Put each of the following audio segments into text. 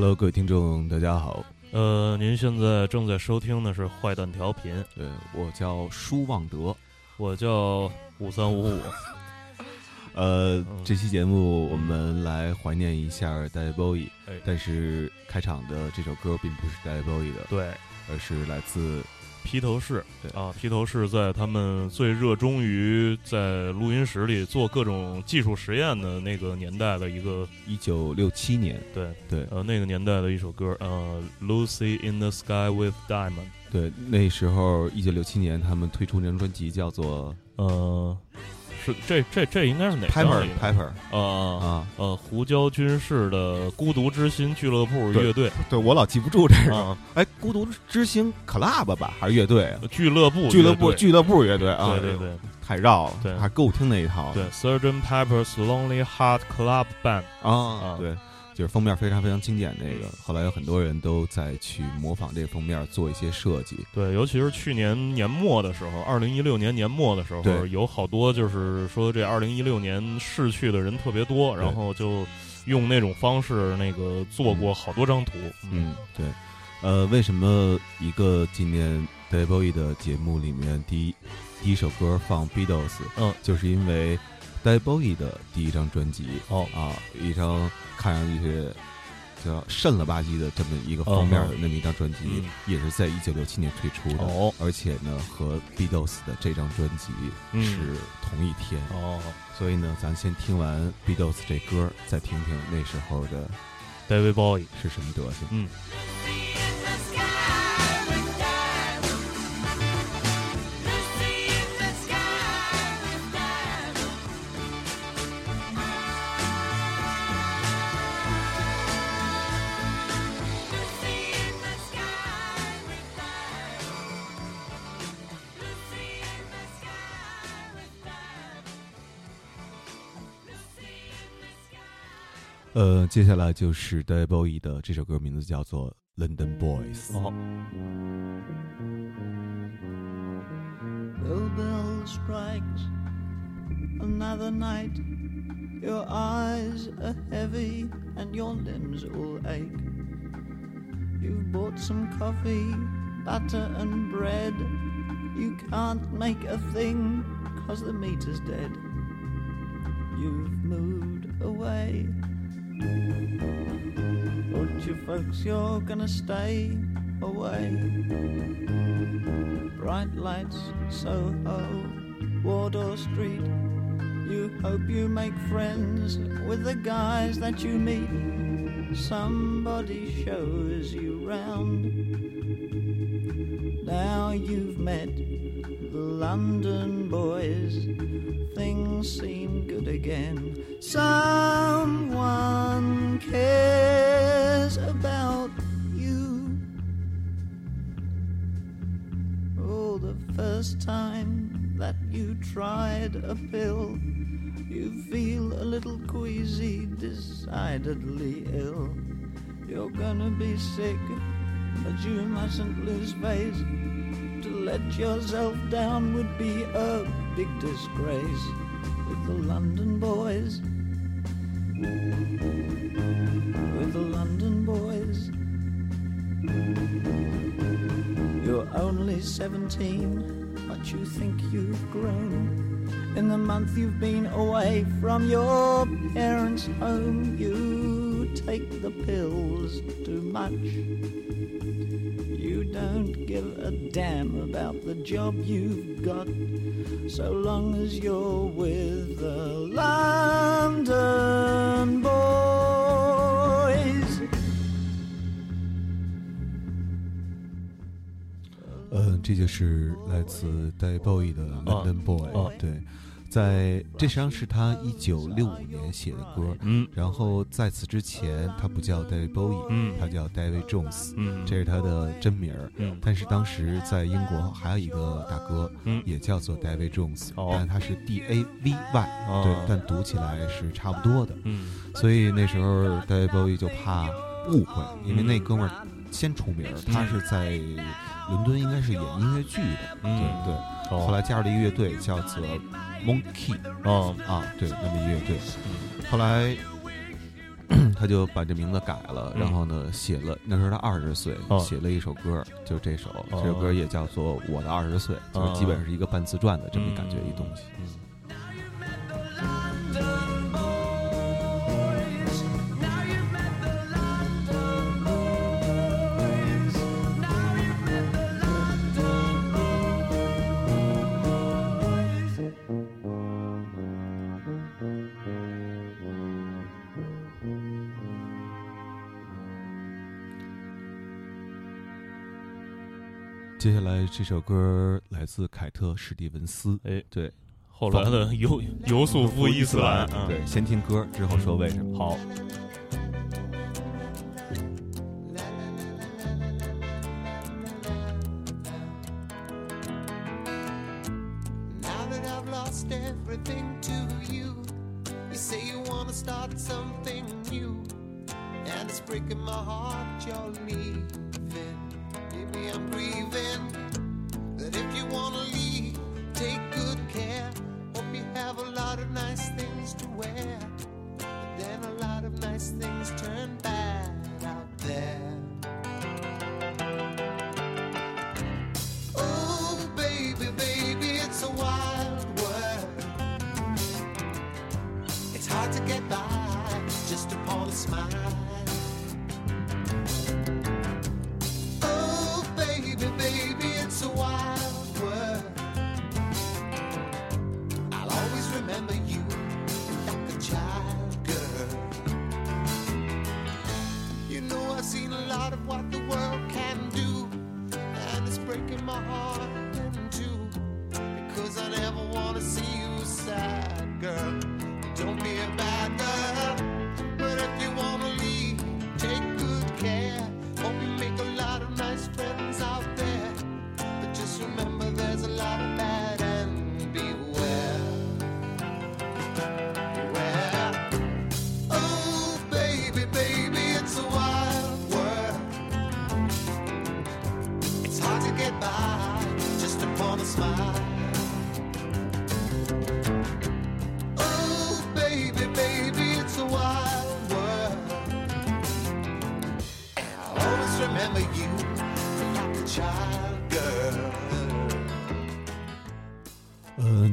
Hello，各位听众，大家好，呃，您现在正在收听的是坏蛋调频，对我叫舒旺德。我叫五三五五。呃，嗯这期节目我们来怀念一下 David Bowie，哎但是开场的这首歌并不是 David Bowie 的，对，而是来自披头士。对。啊，披头士在他们最热衷于在录音室里做各种技术实验的那个年代的一个一九六七年，对。对。呃那个年代的一首歌，呃，《Lucy in the Sky with Diamond》。对，那时候一九六七年他们推出那张专辑叫做呃，是这这这应该是哪张 Pepper 来着 Pepper 呃啊，呃，胡椒军事的孤独之心俱乐部乐队对我老记不住这个啊，哎，孤独之心 Club 吧，还是乐队啊？俱乐部俱乐部俱乐部乐队啊，对对对太绕了，对还够听那一套，对，Surgeon Pepper's Lonely Heart Club Band。啊啊，对，就是封面非常非常经典那个，后来有很多人都在去模仿这个封面做一些设计，对，尤其是去年年末的时候，二零一六年年末的时候，有好多就是说这二零一六年逝去的人特别多，然后就用那种方式那个做过好多张图。嗯，对，呃，为什么一个纪念 David Bowie 的节目里面第一第一首歌放 Beatles？嗯，就是因为 David Bowie 的第一张专辑哦啊，一张看上去叫渗了吧唧的这么一个封面的那么一张专辑，嗯也是在一九六七年推出的，哦。而且呢和 Beatles 的这张专辑嗯。是同一天，哦。所以呢，咱先听完 Beatles 这歌，再听听那时候的，David Bowie，是什么德行。嗯，呃，接下来就是 David Bowie 的这首歌，名字叫做《London Boys》。哦， The bell strikes another night. Your eyes are heavy and your limbs all ache. You've bought some coffee, butter, and bread. You can't make a thing cause the meter's dead. You've moved away. Told you folks you're gonna stay away bright lights, Soho, Wardour Street. You hope you make friends with the guys that you meet. Somebody shows you round. Now you've met the London boys. Things seem good again. Someone tried a pill, you feel a little queasy, decidedly ill. You're gonna be sick, but you mustn't lose face. To let yourself down would be a big disgrace with the London boys. With the London boys. You're only 17, but you think you've grown. In the month you've been away from your parents' home, you take the pills too much. You don't give a damn about the job you've got, so long as you're 这就是来自 David Bowie 的 London Boy、啊对，在这实际上是他一九六五年写的歌，嗯。然后在此之前他不叫 David Bowie，、嗯。他叫 David Jones，、嗯，这是他的真名儿。嗯。但是当时在英国还有一个大哥，嗯。也叫做 David Jones，、哦。但他是 D A V Y，、哦。对，但读起来是差不多的。嗯。所以那时候 David Bowie 就怕误会，因为嗯那哥们儿先出名儿，他是在伦敦应该是演音乐剧的，嗯对后来加入了一个乐队，叫做 Monkey 哦啊，对，那么一个乐队。嗯。后来他就把这名字改了，嗯。然后呢写了，那时候他二十岁，哦。写了一首歌，就是这首，哦。这首歌也叫做《我的二十岁》，就是基本上是一个半自传的这么一感觉一东西。嗯接下来这首歌来自凯特·史蒂文斯，哎，对，后来的尤尤素夫伊斯兰，嗯对，先听歌之后说为什么。好，Now that I've lost everything to you, you say you wanna start something new, and it's breaking my heart you're leaving. Baby, I'm grieving that if you wanna leave, take good care.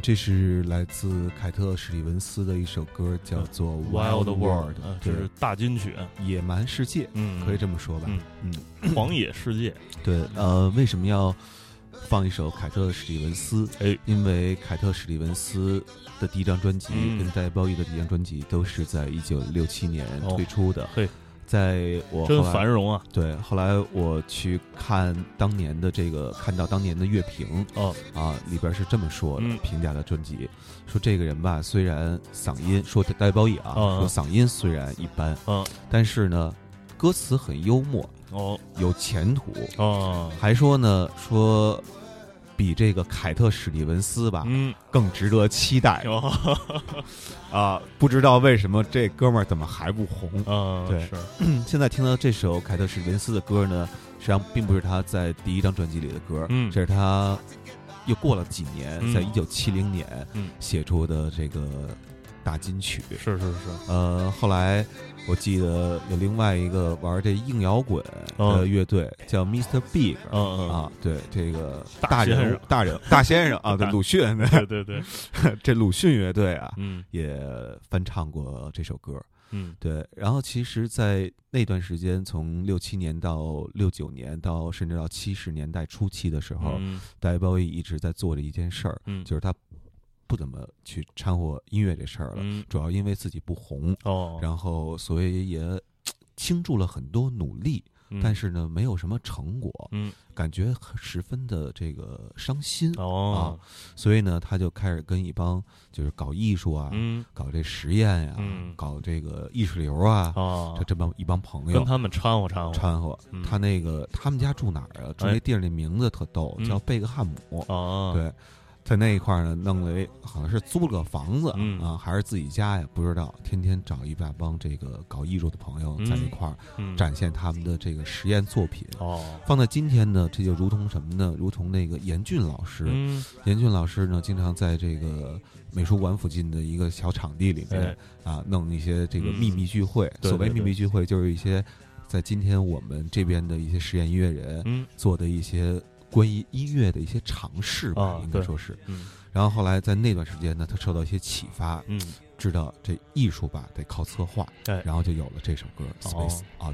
这是来自凯特·史蒂文斯的一首歌，叫做《Wild World 这是，大金曲，野蛮世界，嗯，可以这么说吧？嗯嗯，狂野世界，对，呃，为什么要放一首凯特·史蒂文斯？哎，因为凯特·史蒂文斯的第一张专辑嗯跟戴鲍伊的第一张专辑都是在一九六七年哦推出的。嘿，在我真繁荣啊！对，后来我去看当年的这个，看到当年的乐评哦，啊，里边是这么说的，嗯。评价的专辑，说这个人吧，虽然嗓音说戴包义啊，嗯说嗓音虽然一般，嗯，但是呢，歌词很幽默，哦。有前途，哦，还说呢，说比这个凯特·史蒂文斯吧、嗯，更值得期待哦，啊！不知道为什么这哥们儿怎么还不红？嗯，对是，现在听到这首凯特·史蒂文斯的歌呢，实际上并不是他在第一张专辑里的歌，嗯这是他又过了几年，嗯在一九七零年嗯写出的这个大金曲。是是是，呃，后来我记得有另外一个玩这硬摇滚的嗯。乐队叫 Mr. Big 嗯嗯，啊，对这个大大人物大人大先生啊，对 鲁迅的对对对，这鲁迅乐队啊，嗯。也翻唱过这首歌。嗯。对，然后其实，在那段时间，从六七年到六九年，到甚至到七十年代初期的时候，嗯。大卫鲍伊一直在做着一件事儿，嗯，就是他不怎么去掺和音乐这事儿了，嗯。主要因为自己不红，哦，然后所以也倾注了很多努力，嗯。但是呢，没有什么成果，嗯。感觉十分的这个伤心，哦。所以呢，他就开始跟一帮就是搞艺术啊，嗯。搞这实验呀、嗯。搞这个意识流啊，哦。这，这帮一帮朋友跟他们掺和掺和，掺和。嗯。他那个他们家住哪儿啊？住哎。那地儿那名字特逗，嗯。叫贝克汉姆。哦，对，在那一块儿呢，弄了一好像是租了个房子、嗯啊，还是自己家呀？不知道。天天找一大帮这个搞艺术的朋友在一块儿、嗯，展现他们的这个实验作品。哦，放在今天呢，这就如同什么呢？如同那个严俊老师，嗯严俊老师呢，经常在这个美术馆附近的一个小场地里面、啊，弄一些这个嗯秘密聚会。对所谓秘密聚会，就是一些在今天我们这边的一些实验音乐人嗯做的一些关于音乐的一些尝试吧，啊应该说是。嗯然后后来在那段时间呢，他受到一些启发，嗯，知道这艺术吧得靠策划，哎然后就有了这首歌《哦 Space Oddity》。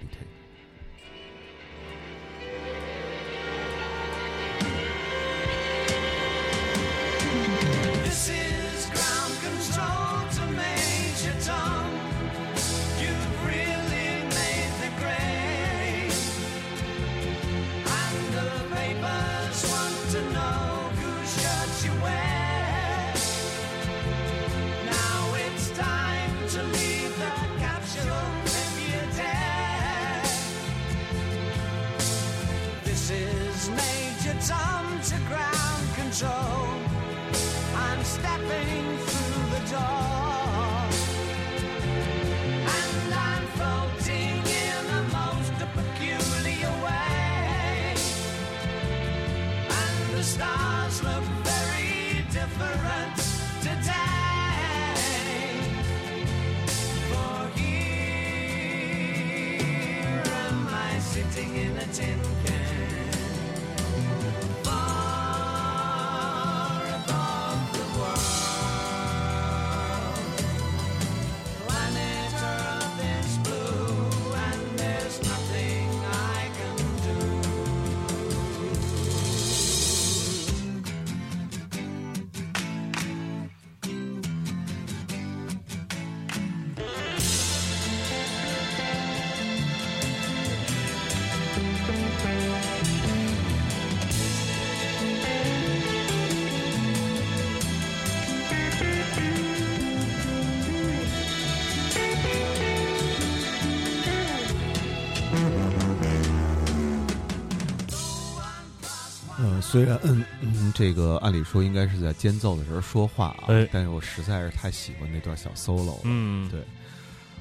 getting 虽然嗯嗯，这个按理说应该是在间奏的时候说话啊，哎。但是我实在是太喜欢那段小 solo 了。嗯，对。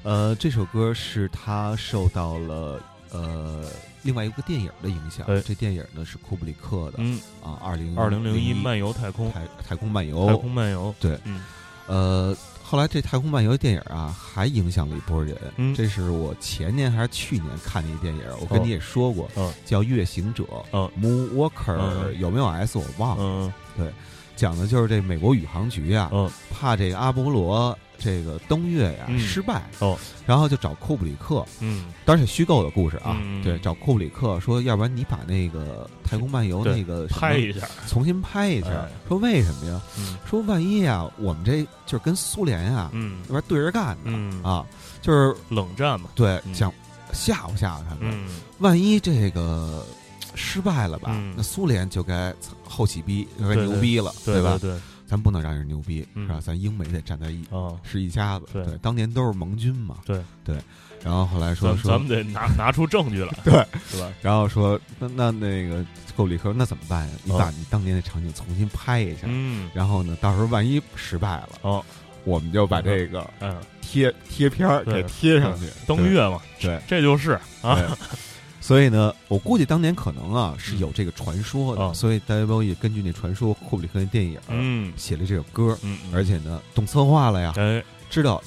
呃，这首歌是他受到了呃另外一个电影的影响，哎。这电影呢是库布里克的、嗯，啊，二零二零零一一漫游太空，太太空漫游，太空漫游，对。嗯。呃，后来这太空漫游电影啊，还影响了一波人。嗯。这是我前年还是去年看的一电影，我跟哦你也说过，嗯叫《月行者》嗯 （Moonwalker），、嗯有没有 S 我忘了。嗯。对讲的就是这美国宇航局啊，嗯。怕这个阿波罗这个登月呀、嗯。失败，哦，然后就找库布里克，嗯。当然是虚构的故事啊，嗯对，找库布里克说，要不然你把那个太空漫游那个拍一下，重新拍一下，哎。说为什么呀？嗯。说万一啊，我们这就是跟苏联呀、嗯。那边对着干呢、嗯，啊，就是冷战嘛，对，嗯。想吓唬吓唬他们。嗯。万一这个失败了吧，嗯。那苏联就该后起逼，就该牛逼了，对吧？对，咱不能让人牛逼，嗯是吧？咱英美得站在一啊，是一家子，对当年都是盟军嘛，对对。然后后来说说咱咱们，得拿拿出证据来，对，是吧？然后说那那那个库布里克那怎么办呀？你把你当年的场景重新拍一下，嗯，然后呢，到时候万一失败了，哦，我们就把这个嗯，贴贴片儿对给贴上去，登月嘛，对。这就是啊，对 所以呢，我估计当年可能啊是有这个传说的，哦。所以大卫鲍伊根据那传说，库布里克那电影、嗯。写了这首歌，而且呢懂策划了呀，哎，知道，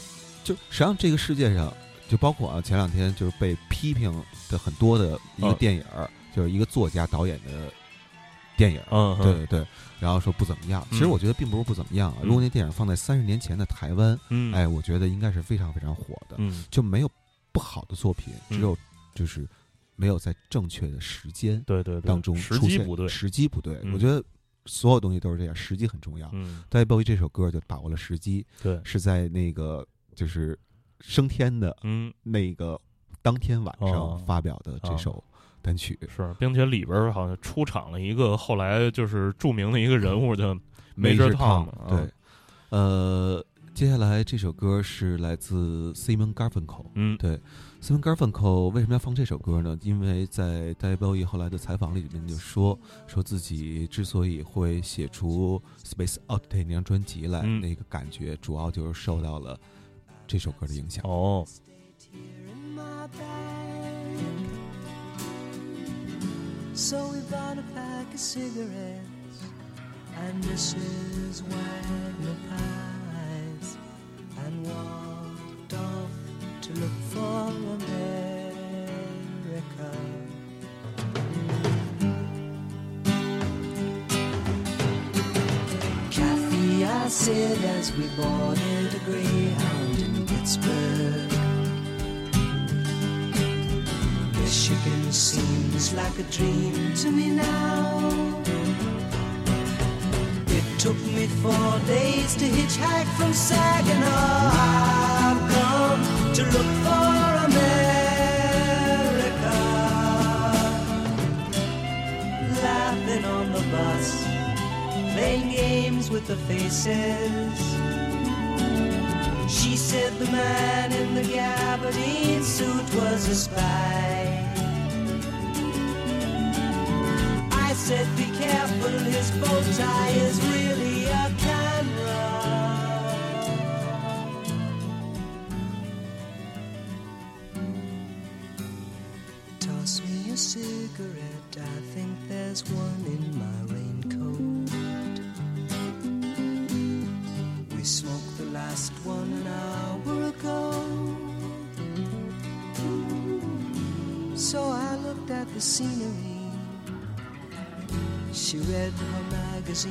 就实际上这个世界上，就包括啊，前两天就是被批评的很多的一个嗯电影儿，就是一个作家导演的电影对对对，然后说不怎么样。其实嗯我觉得并不是不怎么样啊。嗯。如果那电影放在三十年前的台湾，嗯，哎，我觉得应该是非常非常火的，嗯，就没有不好的作品，嗯。只有就是没有在正确的时间对对对，当中时出现机不对，时机不对。嗯我觉得所有东西都是这样，时机很重要。嗯，David Bowie 这首歌就把握了时机，对，是在那个就是升天的嗯，那个当天晚上哦发表的这首单曲。是，并且里边好像出场了一个后来就是著名的一个人物叫 Major Major Tom，啊对，呃，接下来这首歌是来自 Simon Garfunkel。嗯，对，Simon Garfunkel 为什么要放这首歌呢？因为在 David Bowie 后来的采访里面就说，说自己之所以会写出《Space Oddity》那张专辑来，嗯那个感觉主要就是受到了这首歌的影响。哦，said as we boarded a Greyhound in Pittsburgh. Michigan seems like a dream to me now. It took me four days to hitchhike from Saginaw. I've come to look for America. Laughing on the bus, playing games with the faces. She said the man in the gabardine suit was a spy. I said, be careful, his bow tie is and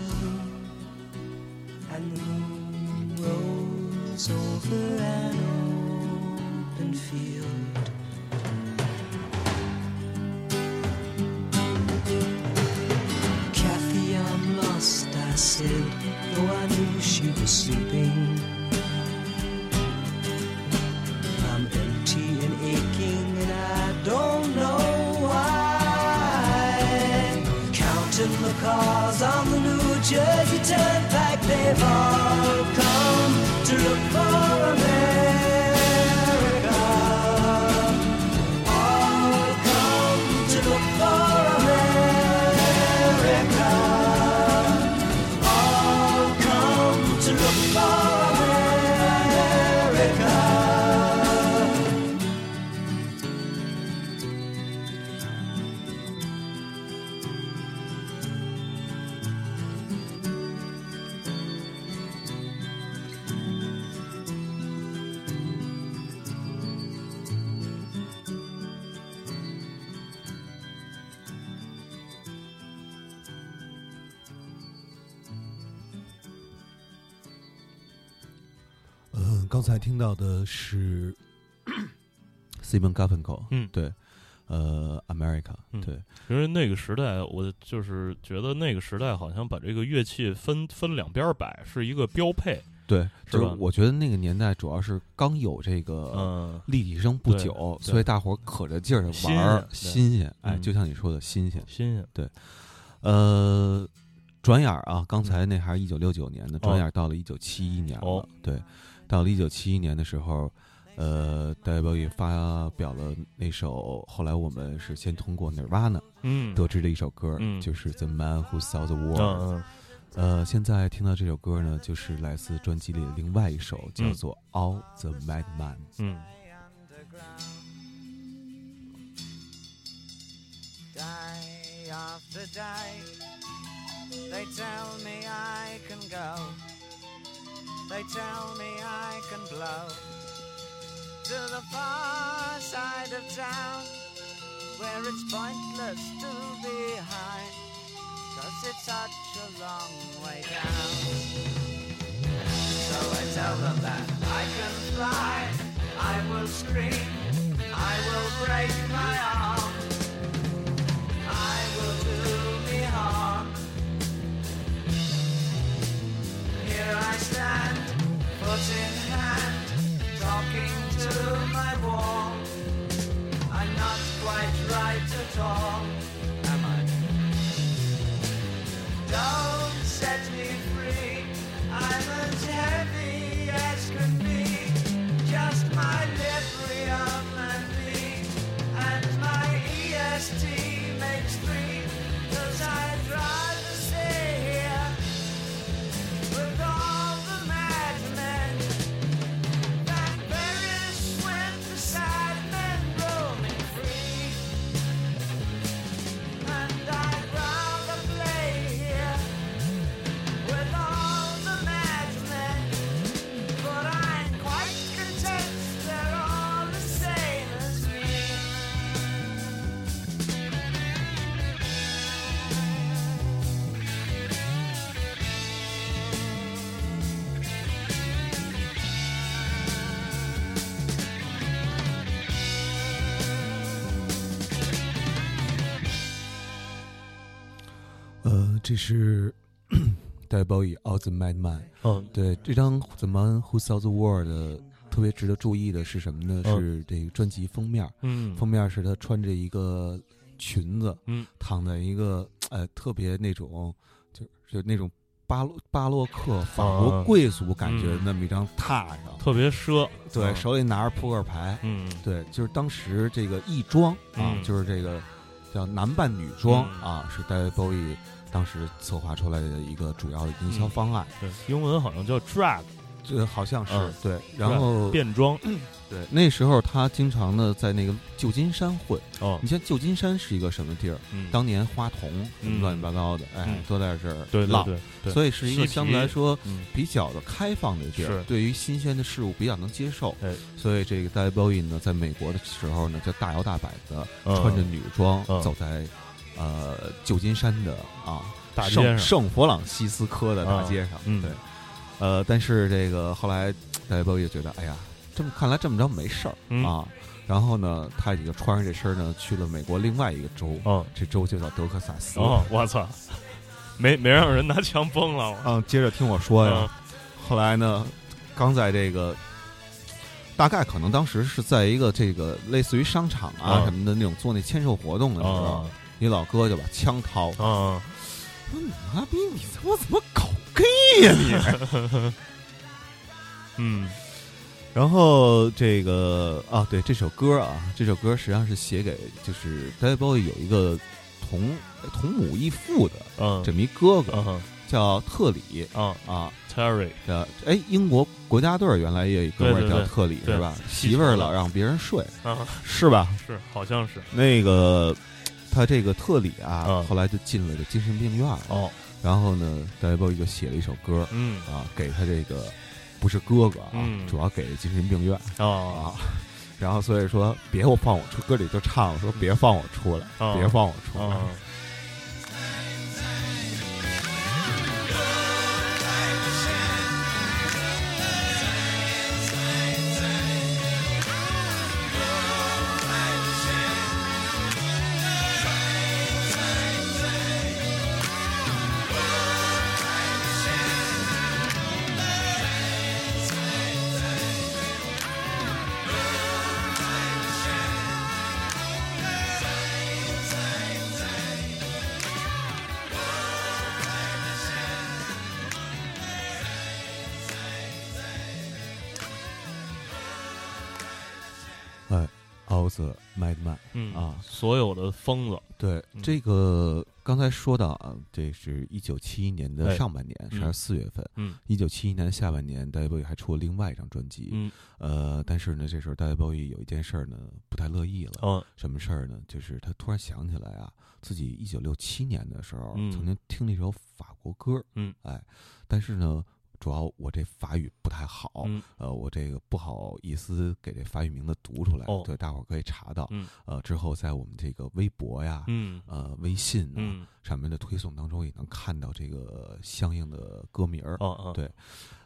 the moon rose over an open field. The cars on the New Jersey Turnpike, they've all come to look for America. 才听到的是 Simon Garfunkel，嗯。对，呃，America，嗯。对，因为那个时代，我就是觉得那个时代好像把这个乐器分分两边摆是一个标配，对，就是是吧？我觉得那个年代主要是刚有这个嗯，立体声不久，对所以大伙儿可着劲儿的玩儿，新鲜，哎，嗯。就像你说的新鲜。新鲜，对。呃，转眼儿啊，刚才那还是一九六九年的，转眼儿到了一九七一年了。哦。对，到了一九七一年的时候，呃，戴维也发表了那首后来我们是先通过 Nirvana 嗯得知的一首歌，就是 The Man Who Saw the World。呃，现在听到这首歌呢，就是来自专辑里的另外一首，叫做 All the Madman。嗯。After day, they tell me I can go. They tell me I can blow to the far side of town where it's pointless to be high cause it's such a long way down. So I tell them that I can fly, I will scream, I will break my arm, talking to my wall. I'm not quite right at all, 呃，这是大卫鲍伊《All the Mad Man》。嗯，对，这张《The Man Who Saw the World》特别值得注意的是什么呢？嗯是这个专辑封面，嗯，封面是他穿着一个裙子，嗯，躺在一个呃特别那种就就那种巴洛巴洛克法国啊贵族感觉那么一张榻上，特别奢，对，嗯手里拿着扑克牌，嗯对，就是当时这个亦庄啊，嗯就是这个叫男扮女装、嗯。啊，是 dave bowie 当时策划出来的一个主要的营销方案，对，英文好像叫 drag 这好像是、嗯。对，然后变装，对。那时候他经常的在那个旧金山混，哦，你像旧金山是一个什么地儿？嗯，当年花童嗯。乱七八糟的，哎嗯，都在这儿浪，对对对对，所以是一个相对来说嗯。比较的开放的地儿，对于新鲜的事物比较能接受。哎。所以这个大卫鲍伊呢，在美国的时候呢，就大摇大摆的嗯。穿着女装嗯。走在呃旧金山的啊大街上。圣圣弗朗西斯科的大街上，嗯。嗯。对，呃，但是这个后来大卫鲍也觉得，哎呀，这么看来这么着没事儿、嗯啊，然后呢，他也就穿上这身呢，去了美国另外一个州，哦这州就叫德克萨斯。哦，我操，没没让人拿枪崩了，我嗯，接着听我说呀，嗯后来呢，刚在这个。大概可能当时是在一个这个类似于商场啊嗯什么的那种做那签售活动的时候，啊一老哥就把枪掏，啊，说你妈逼，你他妈怎么搞呀、你？嗯然后这个啊，对这首歌啊，这首歌实际上是写给就是 David Bowie 有一个同同母异父的嗯，这么一哥哥，嗯叫特里啊啊。，Terry，的哎，英国国家队原来也有一哥们儿叫特里对是吧？媳妇儿老让别人睡啊，是吧？是好像是那个他这个特里啊，嗯后来就进了这精神病院了。哦，然后呢，大卫鲍伊就写了一首歌嗯。啊，给他这个不是哥哥啊，嗯。主要给精神病院哦。啊。然后所以说，别我放我出，歌里就唱说别放我出来，哦。别放我出来。哦，疯子，对嗯这个刚才说到啊，这是一九七一年的哎上半年，嗯是四月份。嗯一九七一年下半年，大卫鲍伊还出了另外一张专辑。嗯呃，但是呢，这时候大卫鲍伊有一件事儿呢不太乐意了。哦什么事儿呢？就是他突然想起来啊，自己一九六七年的时候、嗯曾经听了一首法国歌，嗯，哎，但是呢，主要我这法语不太好，嗯。呃，我这个不好意思给这法语名字读出来，哦。对，大伙儿可以查到。嗯。呃，之后在我们这个微博呀，嗯。呃，微信啊、嗯。上面的推送当中也能看到这个相应的歌名儿。哦哦。对。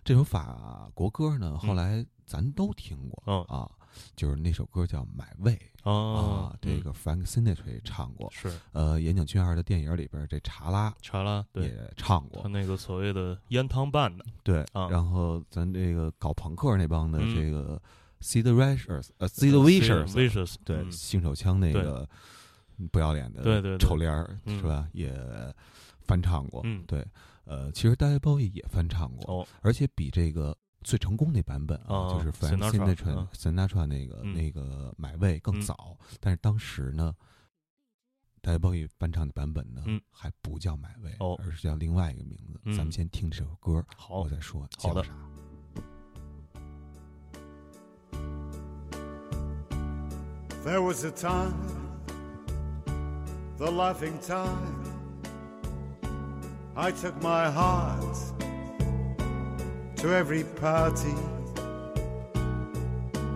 这首法国歌呢，后来咱都听过、嗯啊，就是那首歌叫《买位》哦啊，这个 Frank Sinatra 也唱过。是呃，岩井俊二的电影里边，这查拉查拉对也唱过他。那个所谓的烟汤拌的对，啊然后咱这个搞朋克那帮的嗯这个 Sid Vicious，呃，Sid Vicious，vicious 对，嗯性手枪那个不要脸的对对对臭脸儿嗯是吧？也翻唱过。嗯对，呃，其实 David Bowie 也翻唱过，哦而且比这个最成功那版本啊，哦就是 Frank 嗯 Sinatra 那个嗯那个买位更嗯早，但是当时呢。大家 i d 翻唱的版本呢，嗯还不叫买位，哦而是叫另外一个名字。嗯咱们先听这首歌，好我再说好的叫啥。There was a time, the laughing time. I took my heart to every party.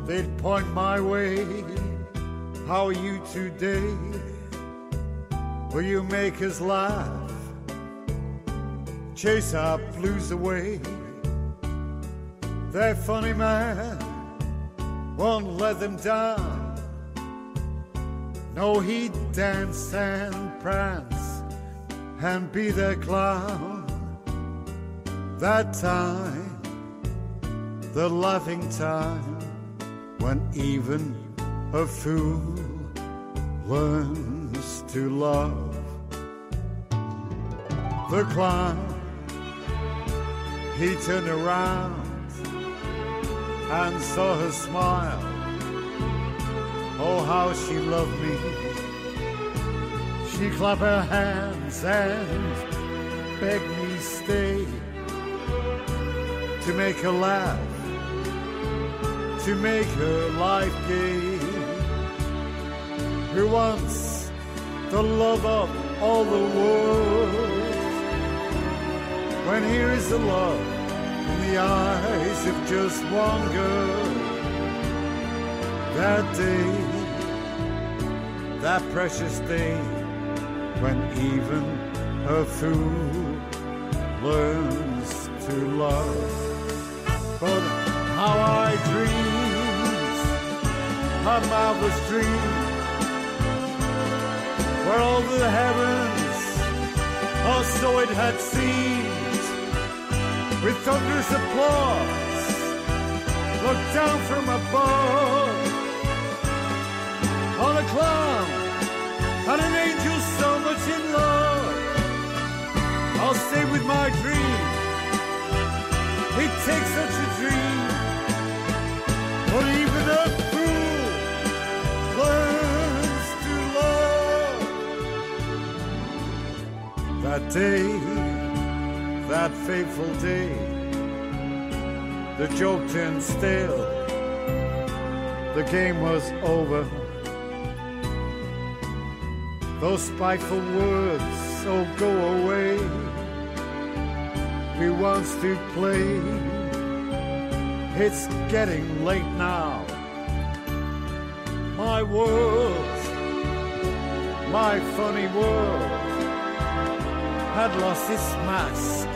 They'd point my way. How are you today? Will you make us laugh? Chase our blues away. That funny man won't let them down. No, he'd dance and prance and be their clown. That time, the laughing time, when even a fool learns to love. The clown, he turned around and saw her smile. Oh, how she loved me. She clapped her hands and begged me stay to make her laugh, to make her life gay. Who wants the love of all the world? When here is the love in the eyes of just one girl that day, that precious day, when even a fool learns to love. But how I dreamed, a marvelous dream, where all the heavens, oh, so it had seemed, with thunderous applause, looked down from above on a clown and an angel so much in love. I'll stay with my dream. It takes such a dream, but even a That day, that fateful day, the joke turned stale. The game was over. Those spiteful words, oh, go away. Who wants to play? It's getting late now. My world, my funny world, had lost his mask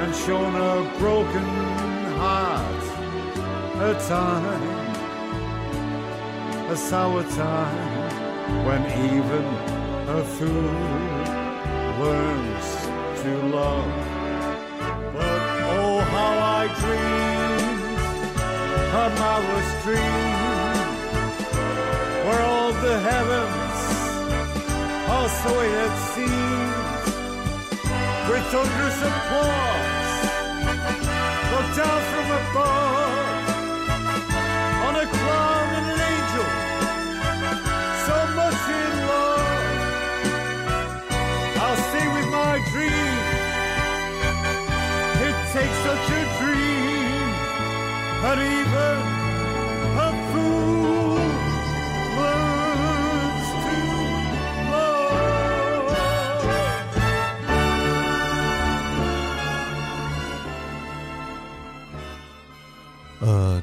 and shown a broken heart. A time, a sour time when even a fool learns to love. But oh, how I dreamed a marvelous dream where all the heavens are so had seemed with thunderous applause looked down from above on a clown and an angel so much in love. I'll stay with my dream. It takes such a dream, but even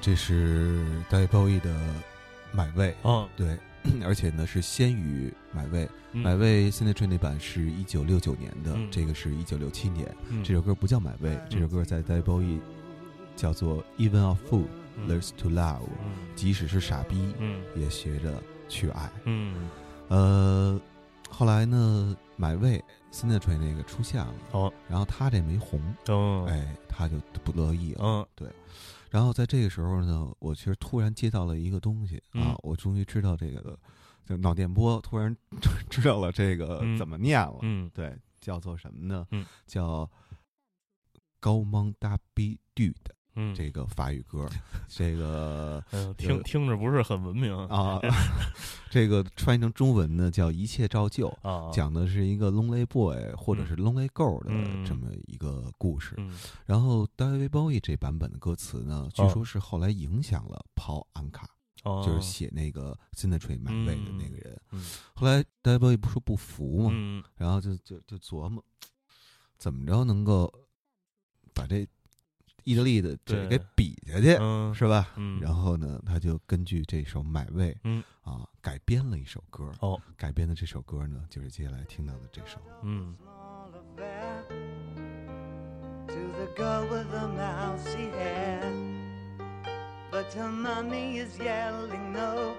这是 David Bowie 的《买位》，啊，对，而且呢是先于《买位》，嗯。买位 c i n e t r a 那版是一九六九年的，嗯。这个是一九六七年。嗯。这首歌不叫《买位》，这首歌在 David Bowie 叫做 Even a Fool 嗯。Learns to Love，嗯。即使是傻逼嗯。也学着去爱。嗯，呃，后来呢，买位 c i n e t r a 那个出现了，哦，然后他这没红，哦，哎，他就不乐意了。嗯然后在这个时候呢，我其实突然接到了一个东西啊嗯，我终于知道这个，就脑电波突然 知道了这个嗯怎么念了。嗯对，叫做什么呢？嗯叫高蒙达比杜的嗯，这个法语歌，这个 嗯，听听着不是很文明啊，这个翻译成中文呢叫一切照旧。啊，讲的是一个 lonely boy 或者是 lonely girl 的嗯这么一个故事，嗯然后 David Bowie 这版本的歌词呢，据哦说是后来影响了 Paul Anka，、哦，就是写那个 Sinatra 买位的那个人。嗯后来 David Bowie 不说不服嘛，嗯然后就就就琢磨怎么着能够把这意大利的这对给比下去，嗯是吧？嗯，然后呢，他就根据这首《买位》嗯啊改编了一首歌。哦改编的这首歌呢，就是接下来听到的这首。嗯 to the girl with the mousy hair. But her mommy is yelling no,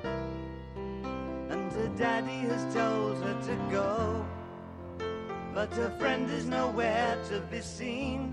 and her daddy has told her to go. But her friend is nowhere to be seen.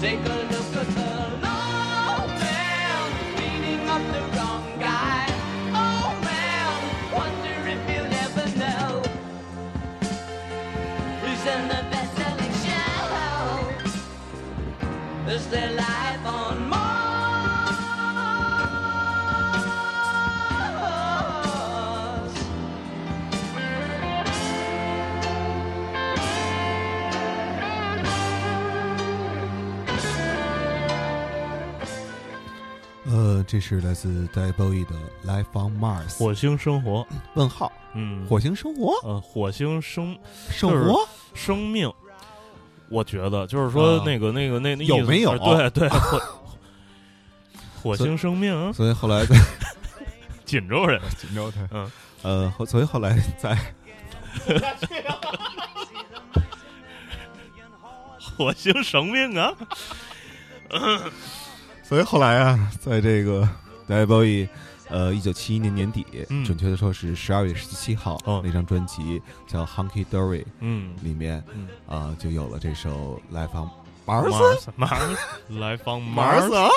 Take a 这是来自 David Bowie 的《Life on Mars》。火星生活，问号，嗯，火星生活，呃，火星生生活，生命，我觉得就是说啊那个那个那那有没有对对，火 火星生命啊，所以后来在锦州人，锦州台，嗯，呃，后所以后来在火星生命啊，所以后来啊，在这个 David Bowie，呃，一九七一年年底，嗯。准确的说是十二月十七号，哦。那张专辑叫《Hunky Dory》嗯。里面，嗯。啊、就有了这首《Life on Mars》Mars Mars 来访 Mars 啊。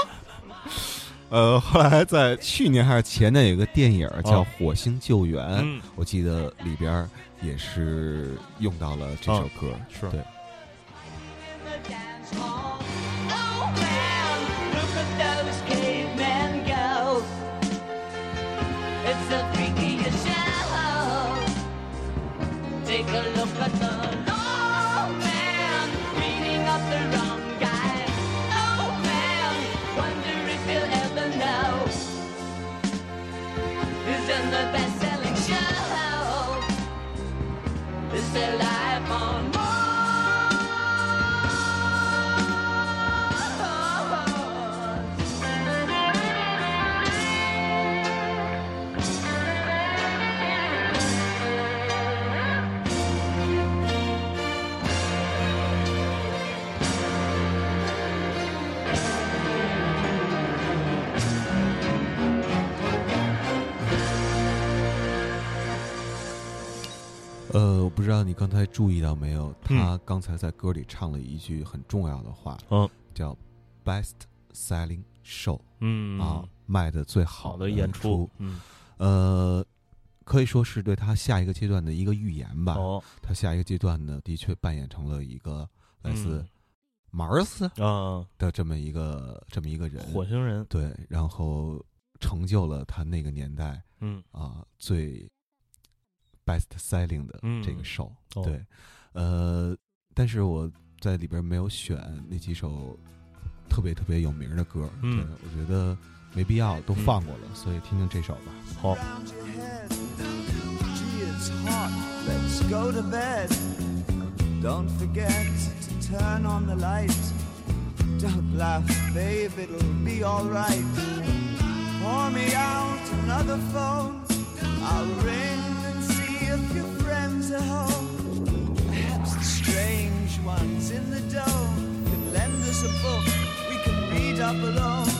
呃，后来在去年还是前年有一个电影叫《哦。火星救援》，嗯，我记得里边儿也是用到了这首歌。是。对，the dance hall. 道你刚才注意到没有，嗯。他刚才在歌里唱了一句很重要的话，嗯。叫 “best selling show”，、嗯。啊，卖的最好好的演出。嗯。呃，可以说是对他下一个阶段的一个预言吧。哦，他下一个阶段呢，的确扮演成了一个来自嗯。马尔斯啊，的这么一个这么一个人，火星人，对，然后成就了他那个年代嗯。啊、最 best selling 的嗯这个 show，、哦对，呃，但是我在里边没有选那几首特别特别有名的歌，嗯对我觉得没必要，都放过了，所以听听这首吧。好. Don't forget to turn on the light. Don't laugh, babe, it'll be alright. Pour me out another phone. I'll ring friends are home. Perhaps the strange ones in the dome can lend us a book we can read up alone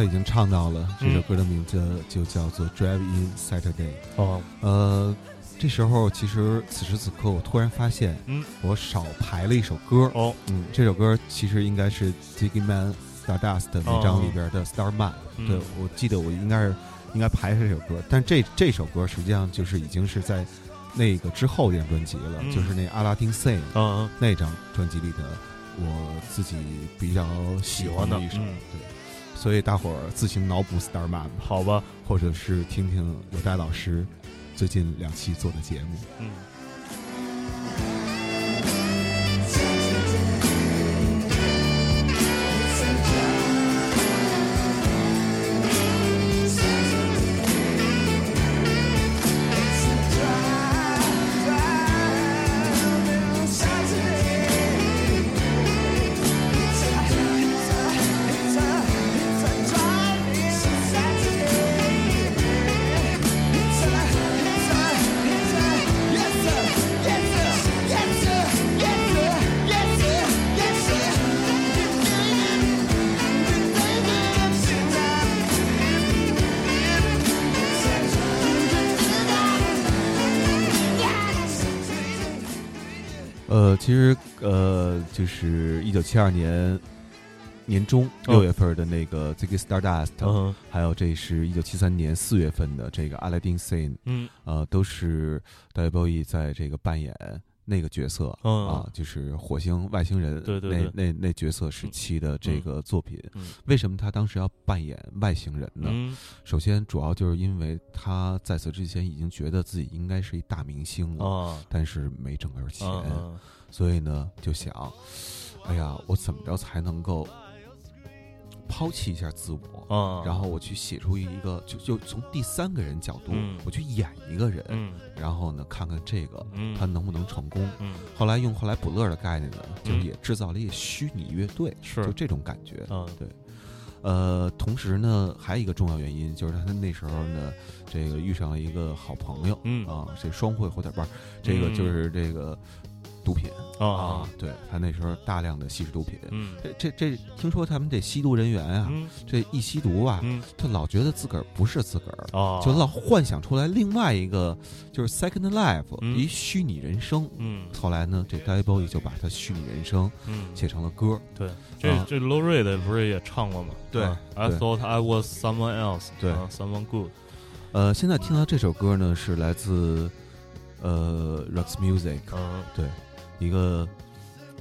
他已经唱到了这首嗯。歌的名字就叫做《Drive In Saturday》。哦，呃，这时候其实此时此刻，我突然发现，嗯，我少排了一首歌。哦，嗯，这首歌其实应该是 Diggy Man Stardust 那张里边的 Starman、嗯。对，我记得我应该是应该排这首歌，但这这首歌实际上就是已经是在那个之后一张专辑了，嗯。就是那阿拉丁 Sing 嗯嗯，那张专辑里的我自己比较喜欢的一首。对，所以大伙儿自行脑补 Starman，好吧，或者是听听有戴老师最近两期做的节目。嗯。呃，其实呃，就是一九七二年年中哦。六月份的那个 Ziggy Stardust，、嗯还有这是一九七三年四月份的这个 Aladdin Sane，嗯。呃，都是 David Bowie 在这个扮演那个角色、嗯。啊，就是火星外星人，对对对。那那那角色时期的这个作品，嗯。为什么他当时要扮演外星人呢？嗯。首先，主要就是因为他在此之前已经觉得自己应该是一大明星了，啊但是没挣着钱，嗯。所以呢就想，哎呀，我怎么着才能够抛弃一下自我，啊，然后我去写出一个，就就从第三个人角度，嗯。我去演一个人，嗯。然后呢看看这个嗯。他能不能成功。嗯。后来用后来补乐的概念呢，就也制造了一个虚拟乐队，是。就这种感觉。对。呃，同时呢，还有一个重要原因就是他那时候呢，这个遇上了一个好朋友，嗯。啊，这双汇火腿伴儿，这个嗯。就是这个毒品啊啊，对他那时候大量的吸食毒品。嗯。这这这，听说他们这吸毒人员啊，嗯。这一吸毒啊，嗯。他老觉得自个儿不是自个儿，啊，就老幻想出来另外一个就是 second life，、嗯。一虚拟人生。嗯。后来呢，这 David Bowie 就把他虚拟人生嗯。写成了歌。对，这啊这 Low Reed 不是也唱过吗？对啊，I thought I was someone else，对啊，someone good，呃，现在听到这首歌呢，是来自呃，Rocks Music，嗯。对，一个。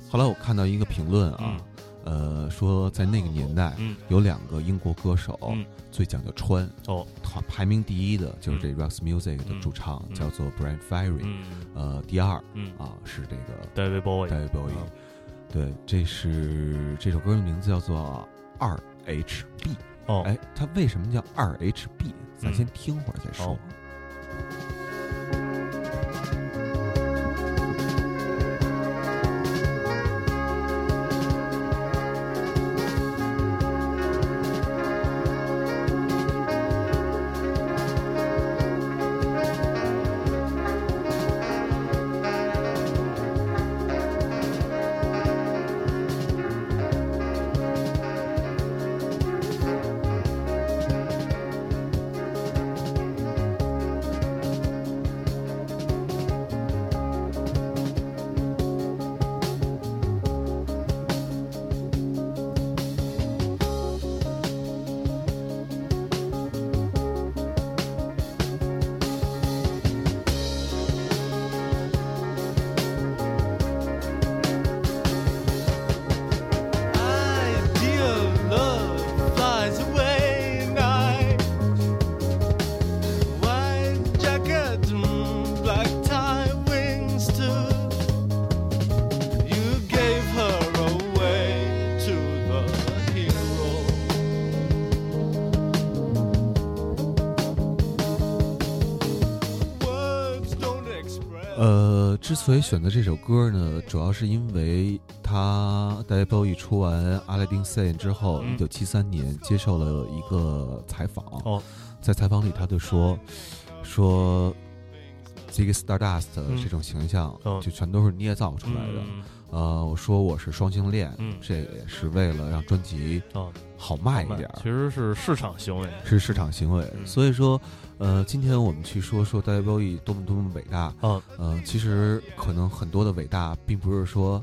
后来我看到一个评论啊，呃，说在那个年代嗯。有两个英国歌手嗯。最讲究穿，哦。排排名第一的就是这 Rox Music 的嗯。主唱嗯。叫做 Brian Ferry，嗯。呃，第二嗯。啊是这个，David Bowie，David Bowie，啊对，这是这首歌的名字叫做二 HB。哦，哎，它为什么叫二 HB？咱嗯。先听会儿再说。哦所以选择这首歌呢，主要是因为他 David Bowie 出完《阿拉丁 Sane》之后，嗯一九七三年接受了一个采访。哦，在采访里他就说说。这个 Stardust 的这种形象哦就全都是捏造出来的。嗯呃，我说我是双性恋，嗯这也是为了让专辑哦好卖一点儿。其实是市场行为，是市场行为。嗯所以说，呃，今天我们去说说 David Bowie 多么多么伟大，嗯，呃，其实可能很多的伟大，并不是说，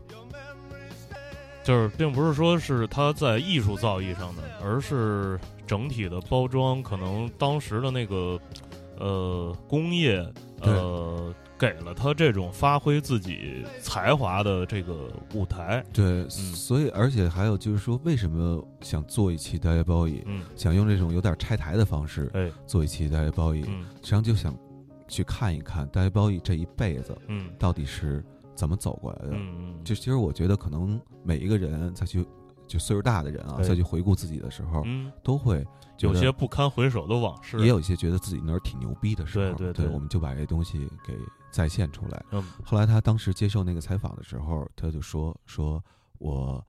就是并不是说是他在艺术造诣上的，而是整体的包装，可能当时的那个呃工业呃给了他这种发挥自己才华的这个舞台，对，所以而且还有就是说，为什么想做一期 David Bowie，、嗯。想用这种有点拆台的方式哎。做一期 David Bowie，、嗯。实际上就想去看一看 David Bowie 这一辈子嗯。到底是怎么走过来的。嗯。就其实我觉得，可能每一个人再去，就岁数大的人啊，哎再去回顾自己的时候，嗯，都会有些不堪回首的往事，也有一些觉得自己那儿挺牛逼的时候，对对对我们就把这东西给再现出来。嗯后来他当时接受那个采访的时候，他就说说我。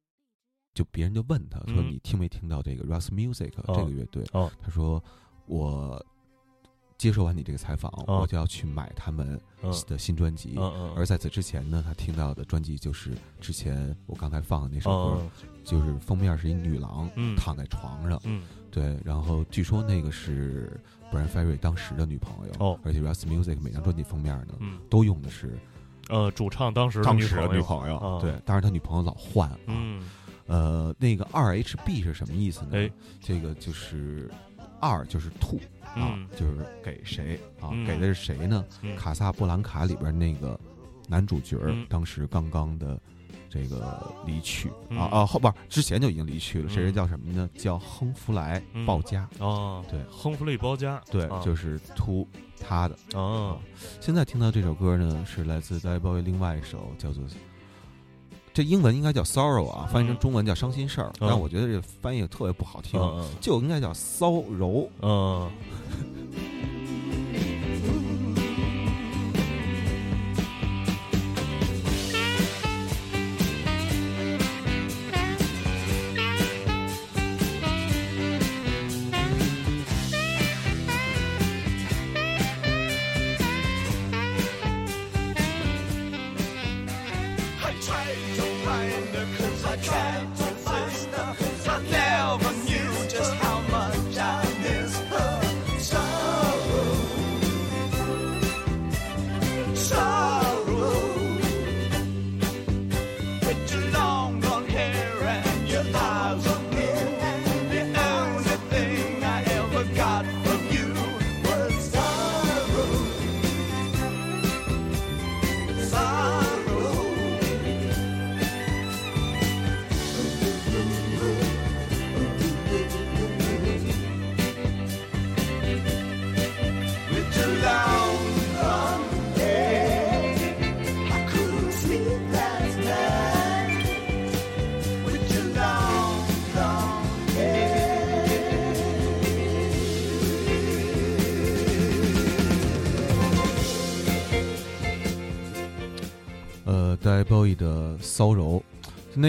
就别人就问他说：“嗯你听没听到这个 Russ Music、哦这个乐队？”哦他说：“我接受完你这个采访，哦我就要去买他们嗯。的新专辑。而在此之前呢，他听到的专辑就是之前我刚才放的那首歌，嗯就是封面是一女郎、嗯。躺在床上，嗯。对，然后据说那个是 Brian Ferry 当时的女朋友，哦。而且 Russ Music 每张专辑封面呢，嗯。都用的是呃，主唱当时当时的女女朋友，啊。对，当然他女朋友老换啊，嗯。呃，那个二 HB 是什么意思呢？哎。这个就是二就是吐啊，嗯就是给谁啊？嗯给的是谁呢？嗯卡萨布兰卡里边那个男主角嗯当时刚刚的这个离去、嗯啊啊，后不是之前就已经离去了，这人嗯叫什么呢？叫亨弗莱嗯鲍嘉，哦，对亨弗利包家，对，啊就是秃他的。哦，现在听到这首歌呢，是来自 David Bowie 另外一首叫做。这英文应该叫 sorrow 啊，翻译成嗯中文叫伤心事儿，嗯。但我觉得这翻译特别不好听，嗯就应该叫骚柔。嗯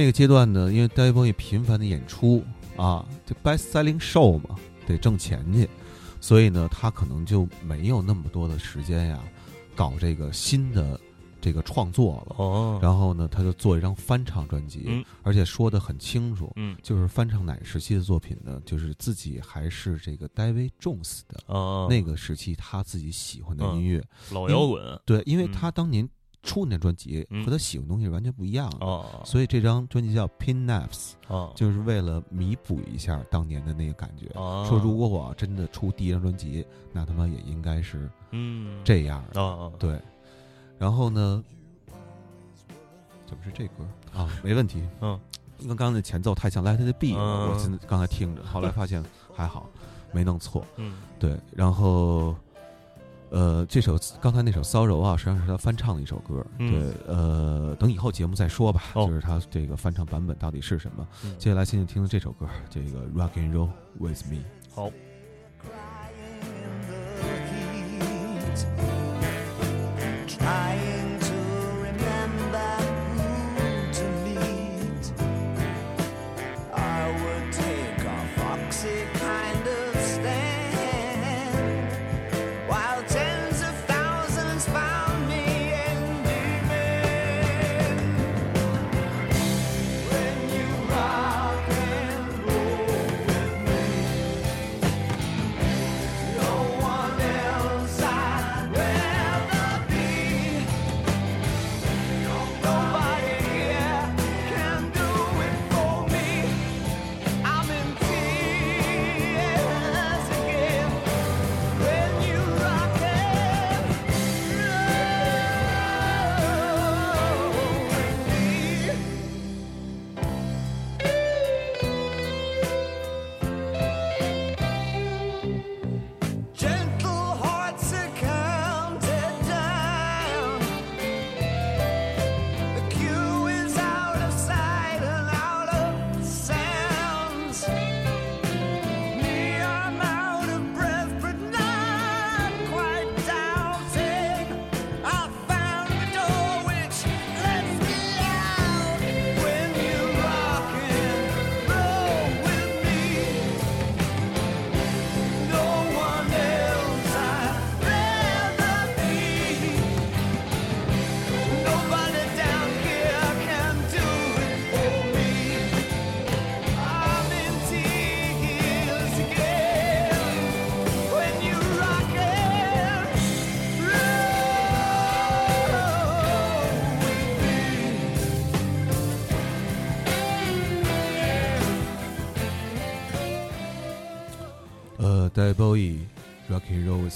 个阶段呢，因为 David 频繁的演出啊，这 best selling show 嘛，得挣钱去，所以呢，他可能就没有那么多的时间呀，搞这个新的这个创作了。哦，然后呢，他就做一张翻唱专辑，嗯而且说的很清楚，嗯就是翻唱哪个时期的作品呢？就是自己还是这个 David Jones 的、哦，那个时期他自己喜欢的音乐。老摇滚对，因为嗯他当年出那专辑嗯和他喜欢的东西是完全不一样的，哦，所以这张专辑叫 Pin Naps，啊，就是为了弥补一下当年的那个感觉。啊说如果我真的出第一张专辑，那他妈也应该是嗯这样的。啊，对，然后呢，怎么是这歌啊？没问题，嗯，刚刚那前奏太像 Let It Be 我现在刚才听着，后来发现还好，没弄错。嗯对，然后，呃，这首刚才那首《骚柔》啊，实际上是他翻唱的一首歌。嗯对，呃，等以后节目再说吧，哦就是他这个翻唱版本到底是什么。嗯接下来先听听这首歌，这个《Rock and Roll with Me》。好，Trying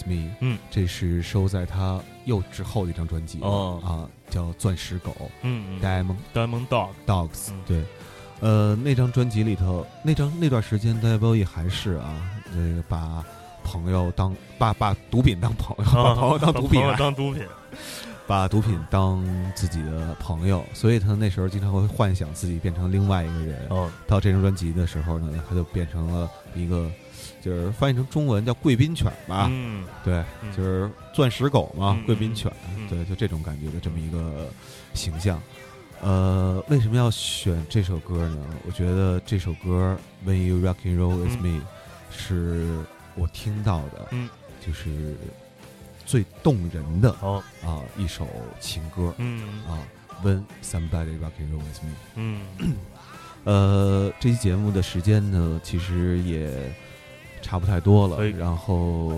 with Me》，嗯，这是收在他又之后的一张专辑哦。啊，叫《钻石狗嗯嗯。Diamond，Diamond Dog，Dogs》嗯。对，呃，那张专辑里头，那张那段时间，David Bowie 还是啊，这个把朋友当把把毒品当朋友，把朋友当毒品，把毒品当自己的朋友，所以他那时候经常会幻想自己变成另外一个人。哦，到这张专辑的时候呢，他就变成了一个，就是翻译成中文叫贵宾犬吧，嗯。对，嗯。就是钻石狗嘛，嗯贵宾犬，嗯。对，就这种感觉的这么一个形象。呃，为什么要选这首歌呢？我觉得这首歌《When You Rock and Roll with 嗯。Me》是我听到的，嗯。就是最动人的好，啊一首情歌。嗯。啊。When somebody rock and roll with me。嗯。呃，这期节目的时间呢，其实也差不太多了。哎然后，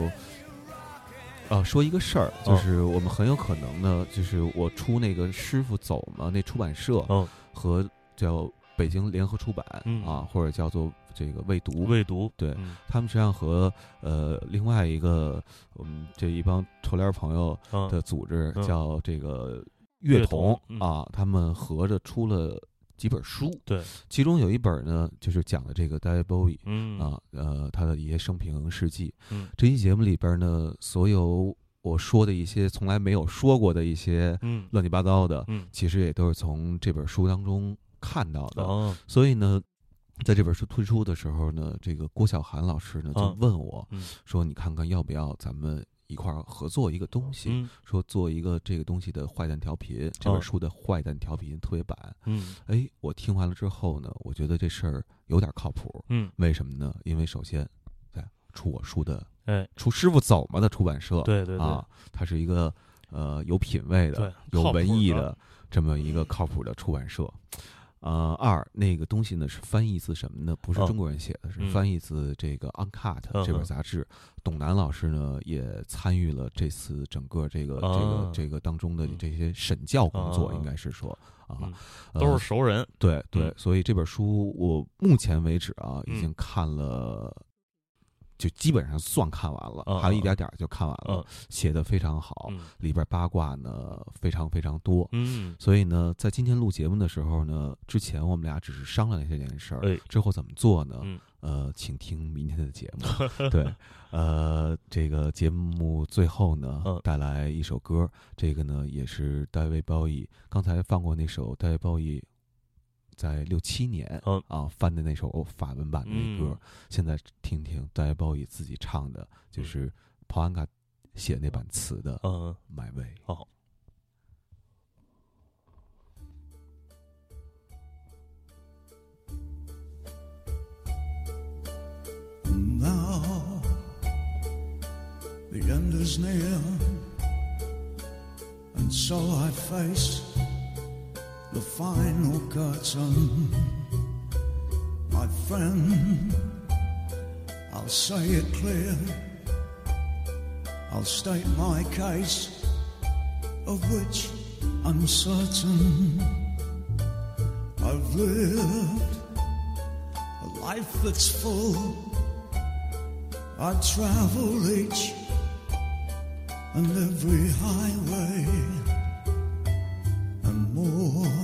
呃，说一个事儿，就哦是我们很有可能呢，就是我出那个师傅走嘛，那出版社哦，和叫北京联合出版、嗯。啊，或者叫做这个未读，未读，对嗯。他们实际上和呃另外一个我们这一帮臭脸朋友嗯。的组织嗯。叫这个乐乐童啊，他们合着出了几本书，对，其中有一本呢就是讲的这个 David Bowie 嗯。啊，呃，他的一些生平事迹。嗯。这期节目里边呢，所有我说的一些从来没有说过的一些嗯。乱七八糟的，嗯。其实也都是从这本书当中看到的。哦。所以呢，在这本书推出的时候呢，这个郭晓涵老师呢就嗯问我嗯。说：“你看看要不要咱们一块儿合作一个东西？嗯说做一个这个东西的坏蛋调频，这本哦书的坏蛋调频特别版。嗯哎，我听完了之后呢，我觉得这事儿有点靠谱。嗯，为什么呢？因为首先，在出我书的哎，出师傅走嘛的出版社，对对对啊，它是一个呃有品位的、对有文艺的这么一个靠谱的出版社。呃，二那个东西呢是翻译自什么呢？不是哦中国人写的，是嗯翻译自这个《Uncut》这本杂志。董楠老师呢也参与了这次整个这个、这个啊这个当中的嗯这些审教工作，啊应该是说啊，都是熟人，对对，嗯所以这本书我目前为止啊，已嗯经看了，就基本上算看完了，嗯还有一点点儿就看完了，嗯写的非常好，嗯里边八卦呢非常非常多。嗯所以呢，在今天录节目的时候呢，之前我们俩只是商量了这件事儿，哎之后怎么做呢？嗯呃，请听明天的节目。对，呃，这个节目最后呢，嗯带来一首歌，这个呢也是大卫鲍伊刚才放过那首大卫鲍伊在六七年、嗯啊翻的那首法文版的歌，嗯现在听听大卫鲍伊自己唱的，就是帕安卡写那版词的《嗯 My Way》。好。Now the end is near, and so I face the final curtain. My friend, I'll say it clear. I'll state my case, of which I'm certain. I've lived a life that's full. I travel each and every highway and more,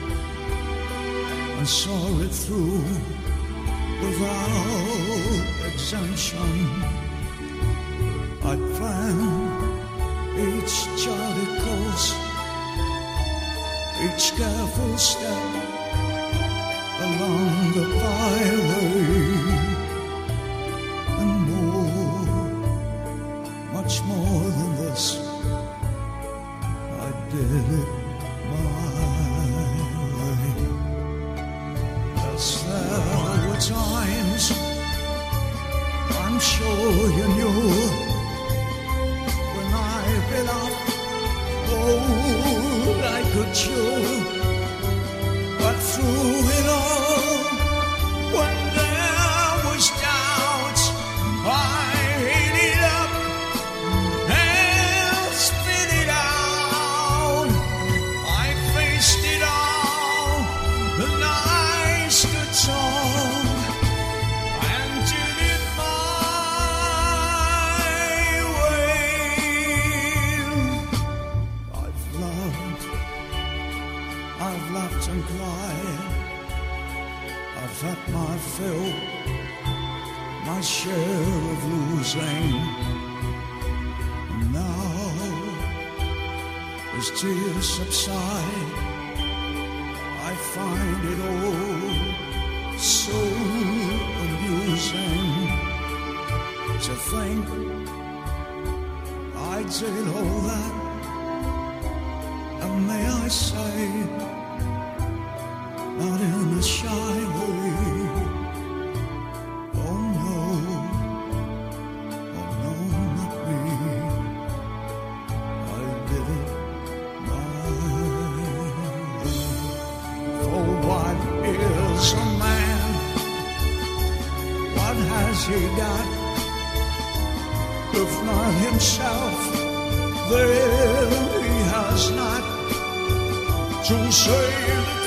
and saw it through without exemption. I planned each charted course, each careful step along the byway To think I did all that? And may I say, not in a shy way. 入睡。